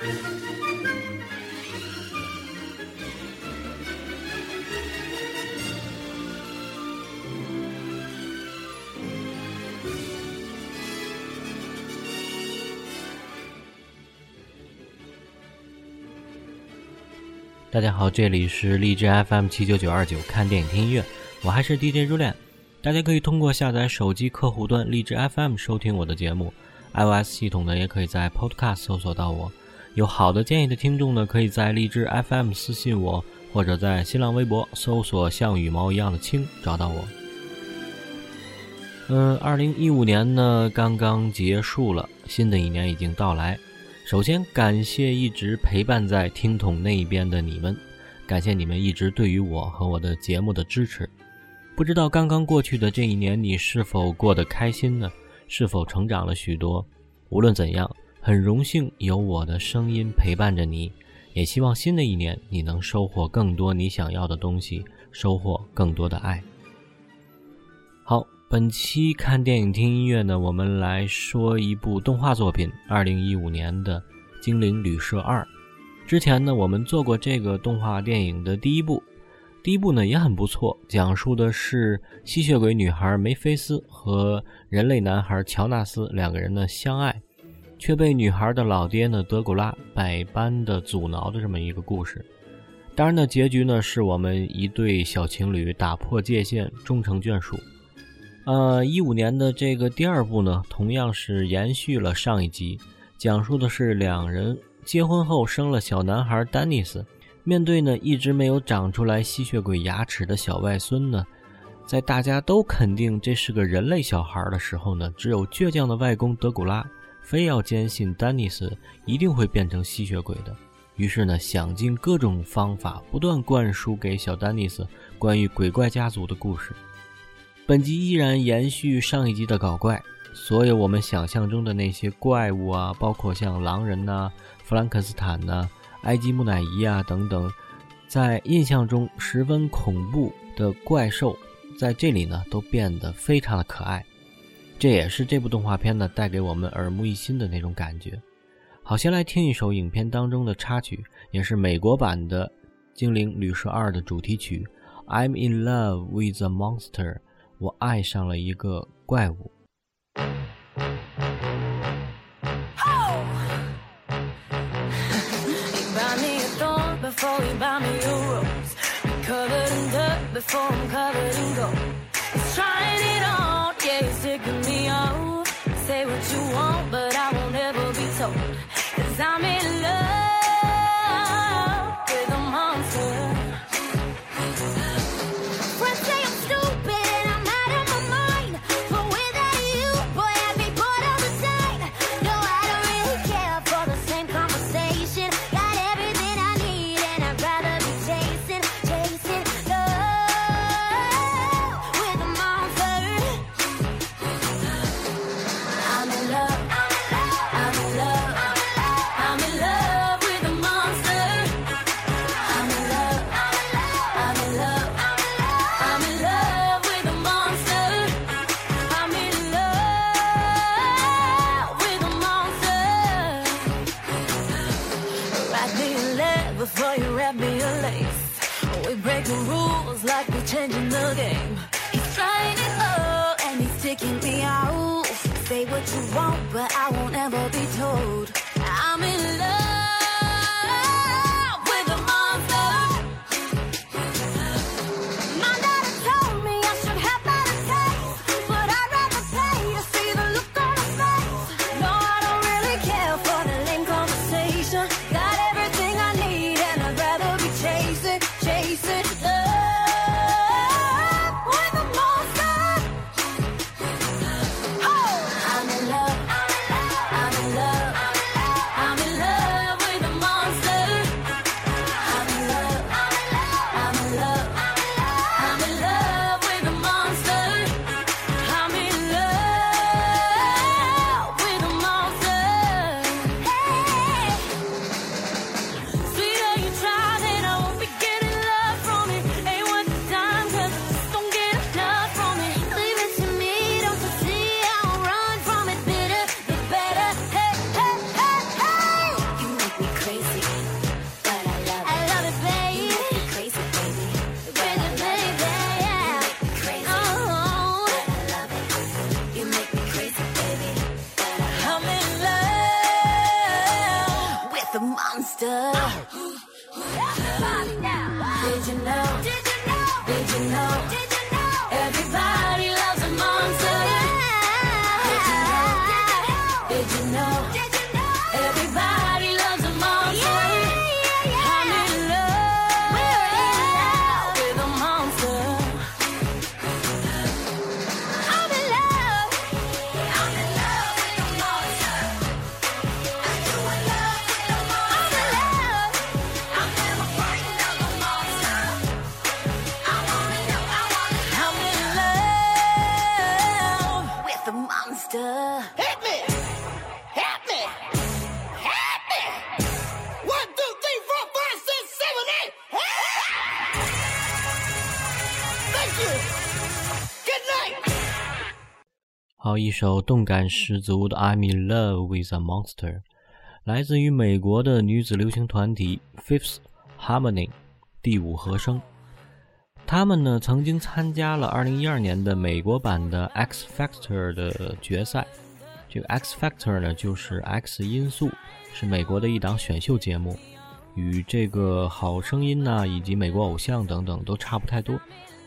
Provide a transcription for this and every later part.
大家好，这里是荔枝 FM 七九九二九，看电影听音乐，我还是 DJ 朱 n 大家可以通过下载手机客户端荔枝 FM 收听我的节目，iOS 系统呢也可以在 Podcast 搜索到我。有好的建议的听众呢，可以在荔枝 FM 私信我，或者在新浪微博搜索“像羽毛一样的青”找到我。嗯，二零一五年呢刚刚结束了，新的一年已经到来。首先，感谢一直陪伴在听筒那一边的你们，感谢你们一直对于我和我的节目的支持。不知道刚刚过去的这一年，你是否过得开心呢？是否成长了许多？无论怎样，很荣幸有我的声音陪伴着你，也希望新的一年你能收获更多你想要的东西，收获更多的爱。好。本期看电影听音乐呢，我们来说一部动画作品，二零一五年的《精灵旅社二》。之前呢，我们做过这个动画电影的第一部，第一部呢也很不错，讲述的是吸血鬼女孩梅菲斯和人类男孩乔纳斯两个人的相爱，却被女孩的老爹呢德古拉百般的阻挠的这么一个故事。当然呢，结局呢是我们一对小情侣打破界限，终成眷属。呃，一五年的这个第二部呢，同样是延续了上一集，讲述的是两人结婚后生了小男孩丹尼斯，面对呢一直没有长出来吸血鬼牙齿的小外孙呢，在大家都肯定这是个人类小孩的时候呢，只有倔强的外公德古拉非要坚信丹尼斯一定会变成吸血鬼的，于是呢想尽各种方法，不断灌输给小丹尼斯关于鬼怪家族的故事。本集依然延续上一集的搞怪，所有我们想象中的那些怪物啊，包括像狼人呐、弗兰肯斯坦呐、埃及木乃伊啊等等，在印象中十分恐怖的怪兽，在这里呢都变得非常的可爱。这也是这部动画片呢带给我们耳目一新的那种感觉。好，先来听一首影片当中的插曲，也是美国版的《精灵旅社二》的主题曲《I'm in love with a monster》，我爱上了一个怪物。Before I'm covered in gold Cause I'm in monster. Did you know? Did you know? Did you know? Did you know? 一首动感十足的《I'm in Love with a Monster》，来自于美国的女子流行团体 Fifth Harmony 第五和声。他们呢曾经参加了2012年的美国版的 X Factor 的决赛。这个 X Factor 呢就是 X 因素，是美国的一档选秀节目，与这个好声音呐、以及美国偶像等等都差不太多。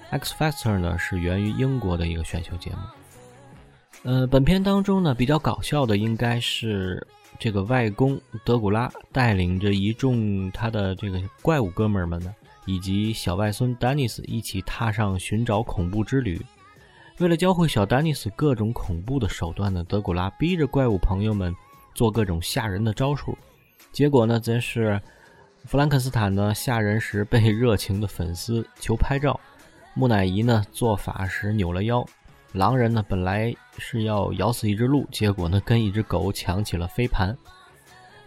X Factor 呢是源于英国的一个选秀节目。呃，本片当中呢，比较搞笑的应该是这个外公德古拉带领着一众他的这个怪物哥们儿们呢，以及小外孙丹尼斯一起踏上寻找恐怖之旅。为了教会小丹尼斯各种恐怖的手段呢，德古拉逼着怪物朋友们做各种吓人的招数。结果呢，则是弗兰肯斯坦呢吓人时被热情的粉丝求拍照，木乃伊呢做法时扭了腰。狼人呢，本来是要咬死一只鹿，结果呢，跟一只狗抢起了飞盘。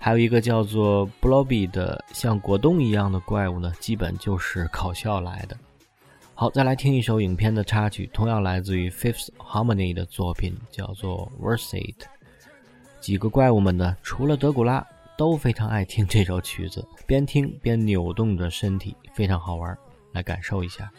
还有一个叫做 Blobby 的像果冻一样的怪物呢，基本就是搞笑来的。好，再来听一首影片的插曲，同样来自于 Fifth Harmony 的作品，叫做 Worth It。几个怪物们呢，除了德古拉，都非常爱听这首曲子，边听边扭动着身体，非常好玩，来感受一下。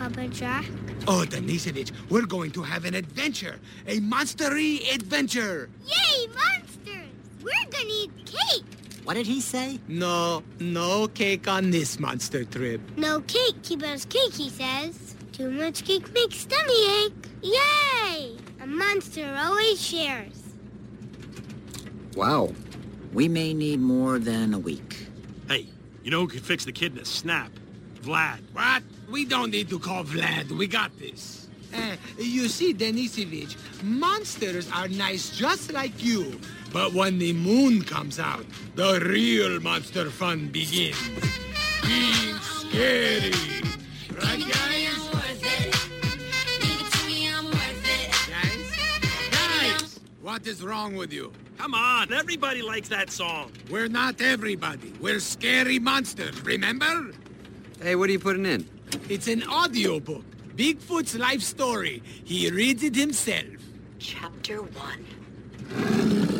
Papa Jack? Oh, Denisovich, we're going to have an adventure. A monstery adventure. Yay, monsters! We're gonna eat cake. What did he say? No, no cake on this monster trip. No cake keep us cake, he says. Too much cake makes tummy ache. Yay! A monster always shares. Wow. We may need more than a week. Hey, you know who could fix the kid in a snap? Vlad. What? We don't need to call Vlad. We got this. Eh, you see, Denisovich, monsters are nice just like you. But when the moon comes out, the real monster fun begins. Being scary. Right, guys? Guys? Guys? What is wrong with you? Come on, everybody likes that song. We're not everybody. We're scary monsters, remember? Hey, what are you putting in? It's an audiobook. Bigfoot's life story. He reads it himself. Chapter 1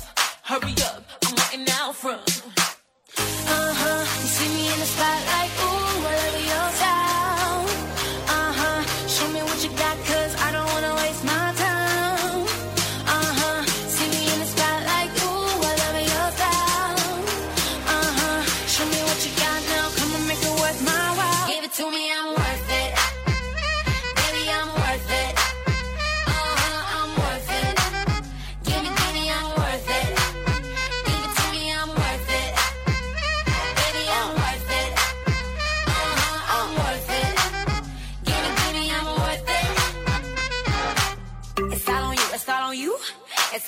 Hurry up, I'm waiting out from. Uh huh, you see me in the spotlight, ooh,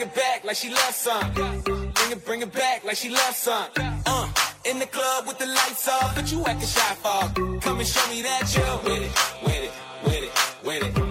Bring it back like she loves some. Bring it, bring it back like she loves some. Uh, in the club with the lights off, but you acting shy for. Come and show me that you're with it, with it, with it, with it, with it.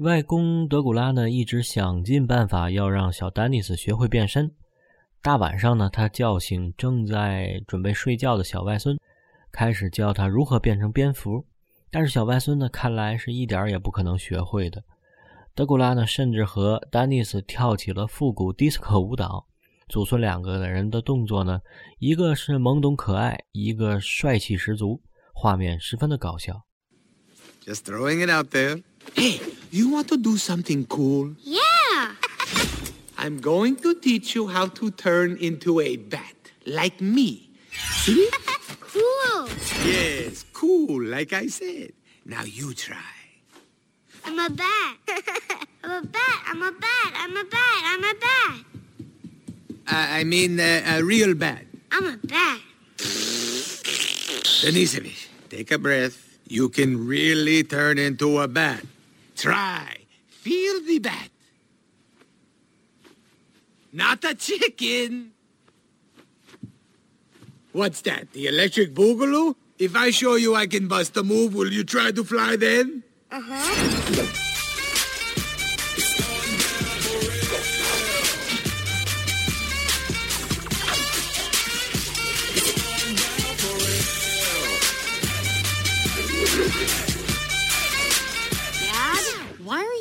外公德古拉呢，一直想尽办法要让小丹尼斯学会变身。大晚上呢，他叫醒正在准备睡觉的小外孙，开始教他如何变成蝙蝠。但是小外孙呢，看来是一点儿也不可能学会的。德古拉呢，甚至和丹尼斯跳起了复古迪斯科舞蹈。祖孙两个人的动作呢，一个是懵懂可爱，一个帅气十足，画面十分的搞笑。Just throwing it out there. Hey, you want to do something cool? Yeah! I'm going to teach you how to turn into a bat, like me. See? Cool! yes, cool, like I said. Now you try. I'm a bat. I'm a bat. I'm a bat. I'm a bat. I'm a bat. Uh, I mean, uh, a real bat. I'm a bat. Denisovich, take a breath. You can really turn into a bat. Try. Feel the bat. Not a chicken. What's that? The electric boogaloo? If I show you I can bust a move, will you try to fly then? Uh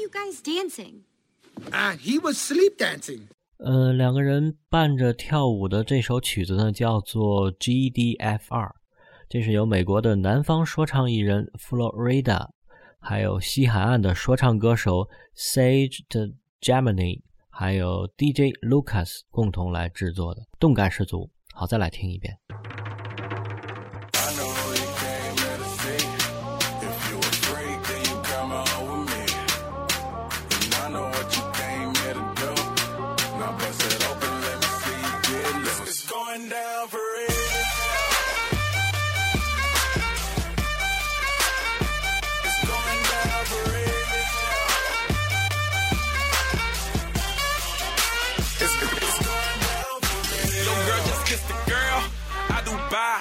you guys dancing? Ah, he was sleep dancing. 呃，两个人伴着跳舞的这首曲子呢，叫做 GDFR，，这是由美国的南方说唱艺人 Florida，还有西海岸的说唱歌手 Sage 的 Gemini，还有 DJ Lucas 共同来制作的，动感十足。好，再来听一遍。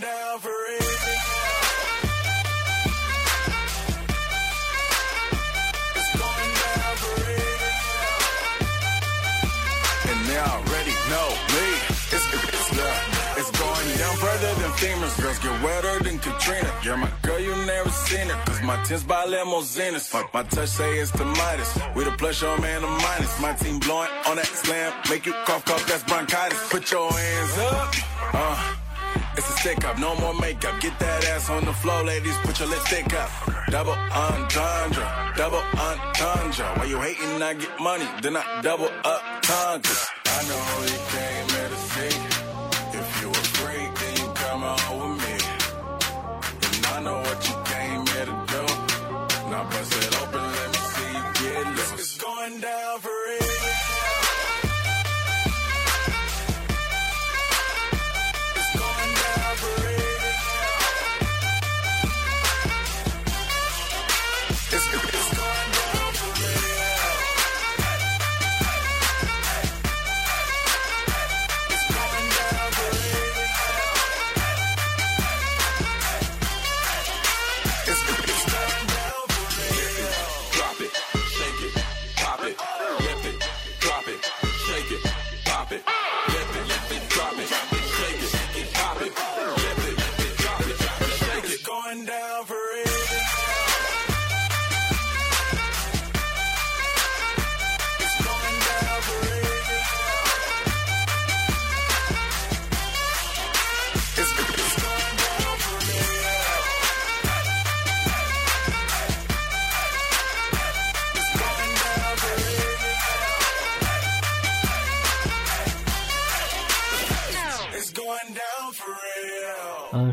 down for it. already know me. It's, it's love. It's going down further than femurs. Girls get wetter than Katrina. You're my girl, you never seen her. Cause my tents by limousines. Fuck my touch, say it's the Midas. We the plus, your man, the minus. My team blowing on that slam. Make you cough, cough, that's bronchitis. Put your hands up. Uh. It's a stick up, no more makeup. Get that ass on the floor, ladies. Put your lipstick up. Double entendre, double entendre. Why you hating? I get money, then I double up tundras. I know you came here to see.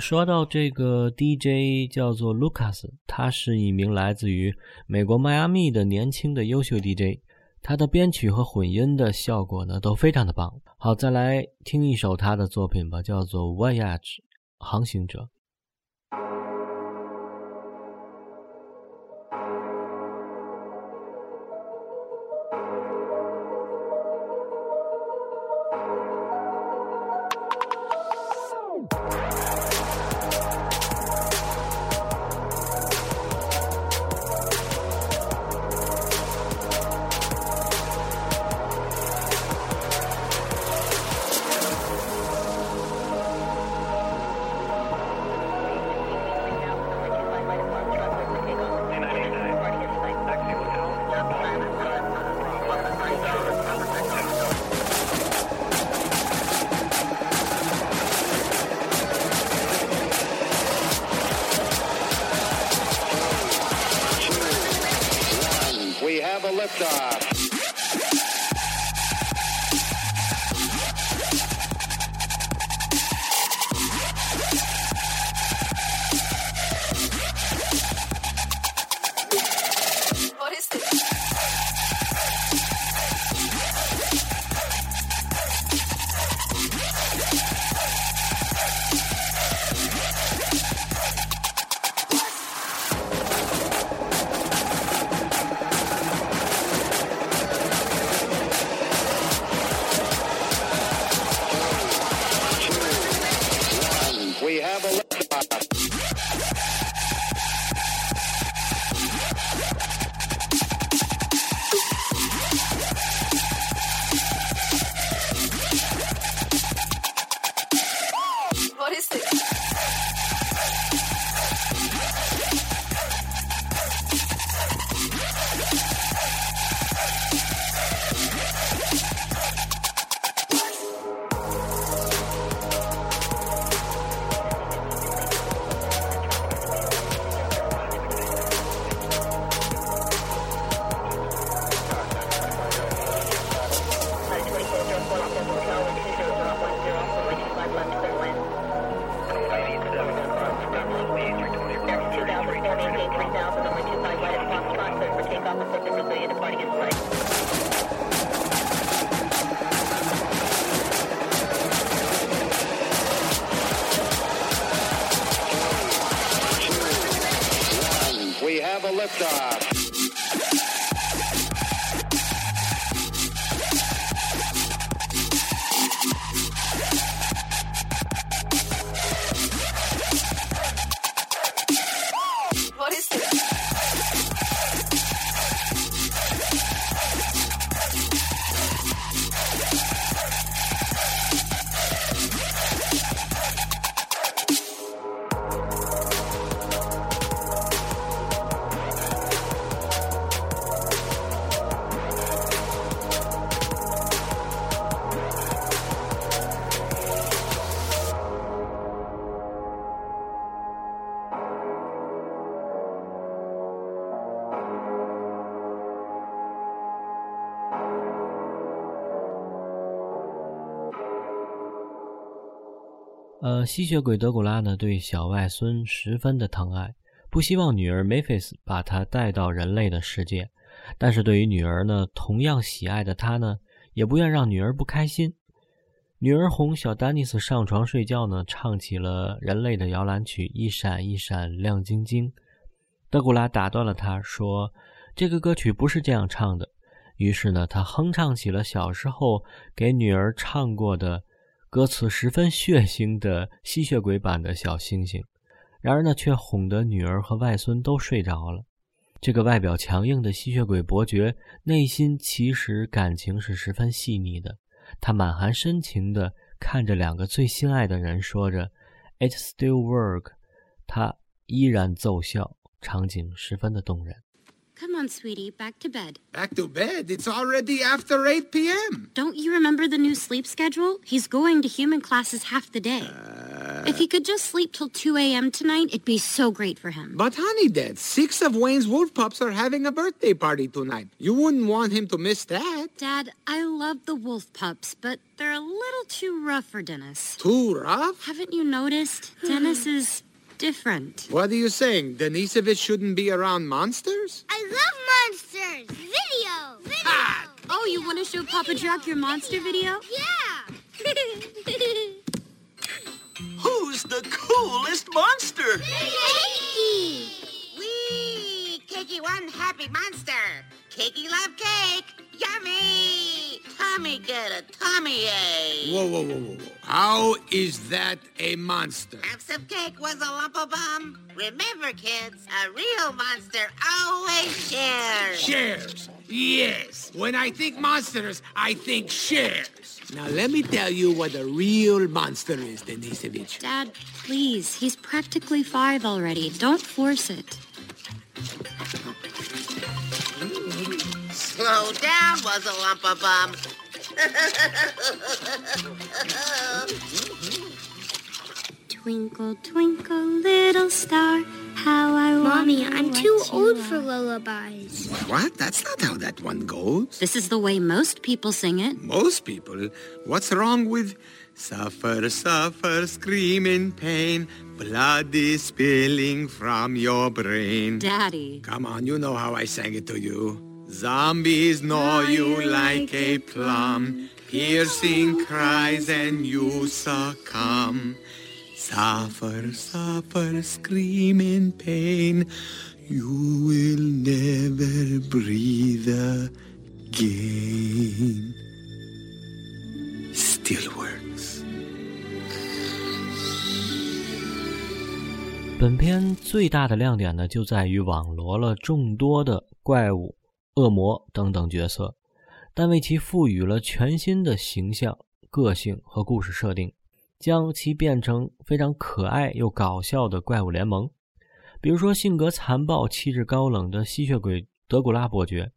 说到这个 DJ 叫做 Lucas，他是一名来自于美国迈阿密的年轻的优秀 DJ，他的编曲和混音的效果呢都非常的棒。好，再来听一首他的作品吧，叫做 Voyage，航行者。呃，吸血鬼德古拉呢，对小外孙十分的疼爱，不希望女儿梅菲斯把他带到人类的世界。但是对于女儿呢，同样喜爱的他呢，也不愿让女儿不开心。女儿哄小丹尼斯上床睡觉呢，唱起了人类的摇篮曲《一闪一闪亮晶晶》。德古拉打断了他，说：“这个歌曲不是这样唱的。”于是呢，他哼唱起了小时候给女儿唱过的。歌词十分血腥的吸血鬼版的小星星，然而呢，却哄得女儿和外孙都睡着了。这个外表强硬的吸血鬼伯爵，内心其实感情是十分细腻的。他满含深情地看着两个最心爱的人，说着 “It still work”，他依然奏效，场景十分的动人。Come on, sweetie, back to bed. Back to bed. It's already after 8 p.m. Don't you remember the new sleep schedule? He's going to human classes half the day. Uh. if he could just sleep till 2 a.m. tonight, it'd be so great for him. But honey, Dad, six of Wayne's wolf pups are having a birthday party tonight. You wouldn't want him to miss that. Dad, I love the wolf pups, but they're a little too rough for Dennis. Too rough? Haven't you noticed? Dennis is different. What are you saying? Denisovich shouldn't be around monsters? I love monsters! Video! Video! Oh, you want to show Papa Jack your monster video? Yeah! Who's the coolest monster? Cakey! Wee! Cakey one happy monster. Cakey love cake. Yummy! Tommy get a tummy ache. Whoa, whoa, whoa, whoa, whoa. How is that a monster? Half some cake was a lump of bum. Remember, kids, a real monster always shares. Shares. Yes. When I think monsters, I think shares. Now let me tell you what a real monster is, Denisovich. Dad, please. He's practically five already. Don't force it. Slow down was a lump of bum. Twinkle, twinkle, little star, how I Mommy, I'm too old for lullabies. What? That's not how that one goes. This is the way most people sing it. Most people, what's wrong with suffer, suffer, scream in pain, blood is spilling from your brain? Daddy. Come on, you know how I sang it to you. Zombies gnaw you like a plum, piercing cries and you succumb. Suffer, suffer, scream in pain, you will never breathe again. Still works. 本片最大的亮点呢，就在于网罗了众多的怪物、 恶魔等等角色，但为其赋予了全新的形象、个性和故事设定，将其变成非常可爱又搞笑的怪物联盟。比如说，性格残暴、气质高冷的吸血鬼德古拉伯爵，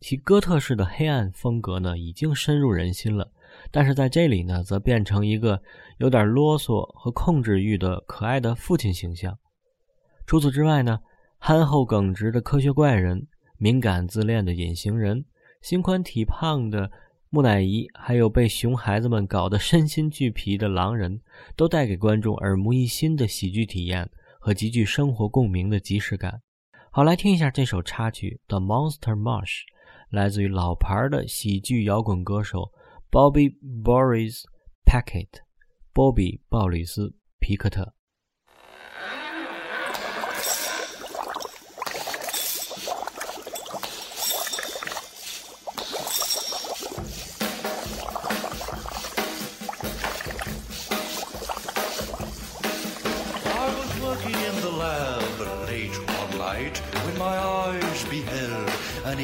其哥特式的黑暗风格呢，已经深入人心了。但是在这里呢，则变成一个有点啰嗦和控制欲的可爱的父亲形象。除此之外呢，憨厚耿直的科学怪人、敏感自恋的隐形人、心宽体胖的木乃伊，还有被熊孩子们搞得身心俱疲的狼人，都带给观众耳目一新的喜剧体验和极具生活共鸣的即视感。好，来听一下这首插曲《The Monster March》，来自于老牌的喜剧摇滚歌手 Bobby Boris Packett，波比·鲍里斯·皮克特。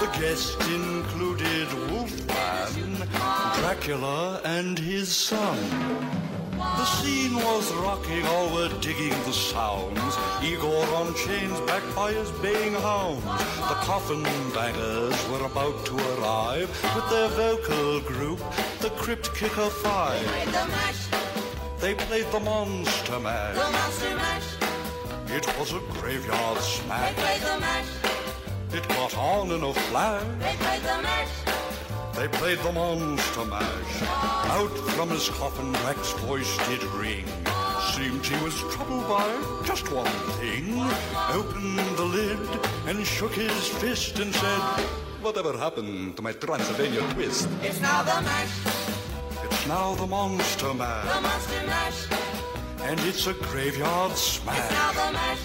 The guests included Wolfman, Dracula, and his son. The scene was rocking, all were digging the sounds. Igor on chains, backed by his baying hounds. The coffin bangers were about to arrive with their vocal group, the Crypt Kicker Five. Played the mash, They played the Monster the Mash. monster mash. It was a graveyard They smash. Played the mash, It got on in a flash. they played the mash. They played the Monster Mash. Out from his coffin, Rex's voice did ring. Seemed he was troubled by just one thing. Opened the lid and shook his fist and said, Whatever happened to my Transylvania twist? It's now the mash, It's now the Monster mash. the monster mash. And it's a graveyard smash. It's now the mash,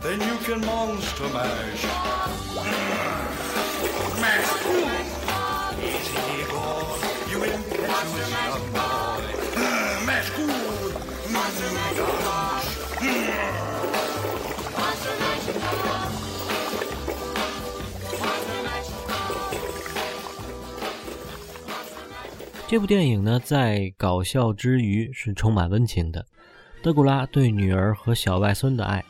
Then you can Monster Mash. Igor, you impetuous young boy. Mash good. Monster mash. Monster 这部电影呢，在搞笑之余是充满温情的。德古拉对女儿和小外孙的爱，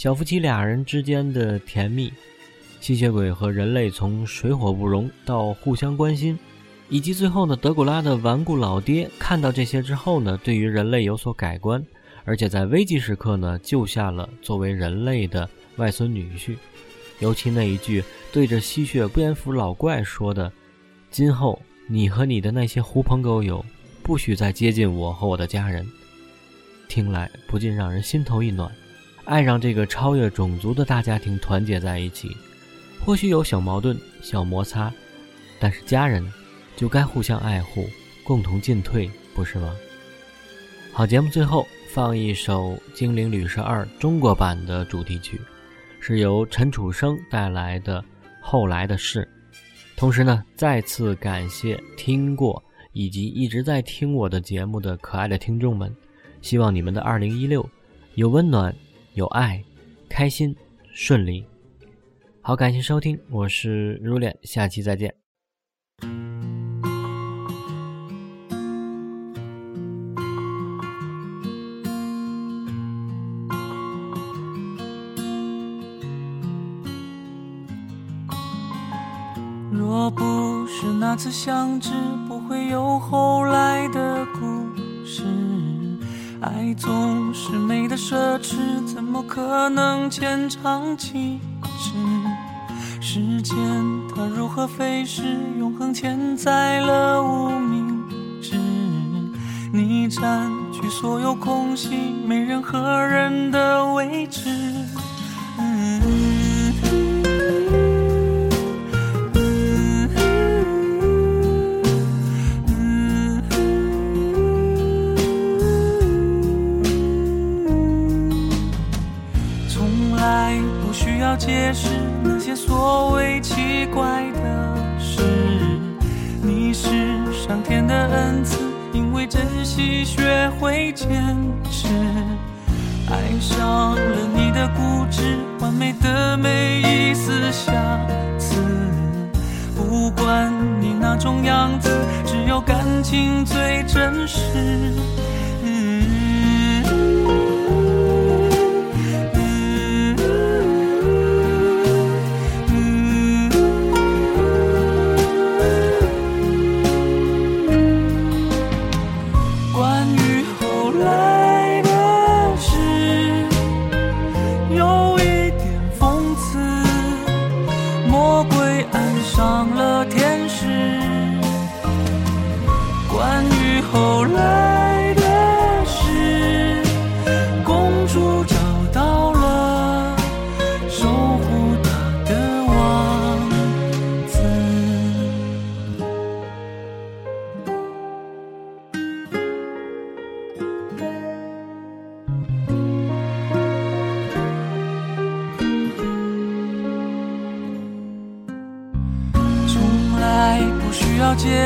小夫妻俩人之间的甜蜜，吸血鬼和人类从水火不容到互相关心，以及最后呢，德古拉的顽固老爹看到这些之后呢，对于人类有所改观，而且在危急时刻呢，救下了作为人类的外孙女婿。尤其那一句对着吸血蝙蝠老怪说的：“今后你和你的那些狐朋狗友，不许再接近我和我的家人。”听来不禁让人心头一暖，爱让这个超越种族的大家庭团结在一起。或许有小矛盾、小摩擦，但是家人就该互相爱护，共同进退，不是吗？好，节目最后放一首《精灵旅社二》中国版的主题曲，是由陈楚生带来的《后来的事》。同时呢，再次感谢听过以及一直在听我的节目的可爱的听众们。希望你们的二零一六有温暖、有爱、开心、顺利。好，感谢收听，我是如恋，下期再见。若不是那次相知，不会有后来的故。爱总是美的奢侈，怎么可能牵肠寄志？时间它如何飞逝，永恒嵌在了无名指。你占据所有空隙，没任何人的位置。解释那些所谓奇怪的事。你是上天的恩赐，因为珍惜学会坚持。爱上了你的固执，完美的每一丝瑕疵。不管你哪种样子，只有感情最真实。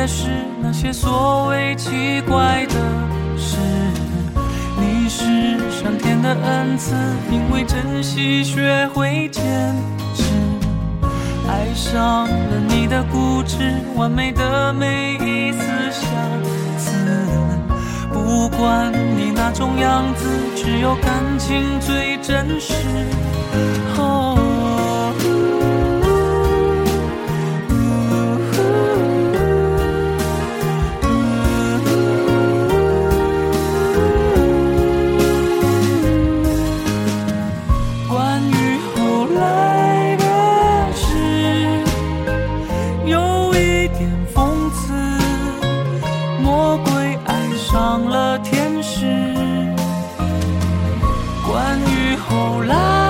是那些所谓奇怪的事。你是上天的恩赐，因为珍惜学会坚持。爱上了你的固执，完美的每一丝瑕疵。不管你哪种样子，只有感情最真实。哦。魔鬼爱上了天使。关于后来。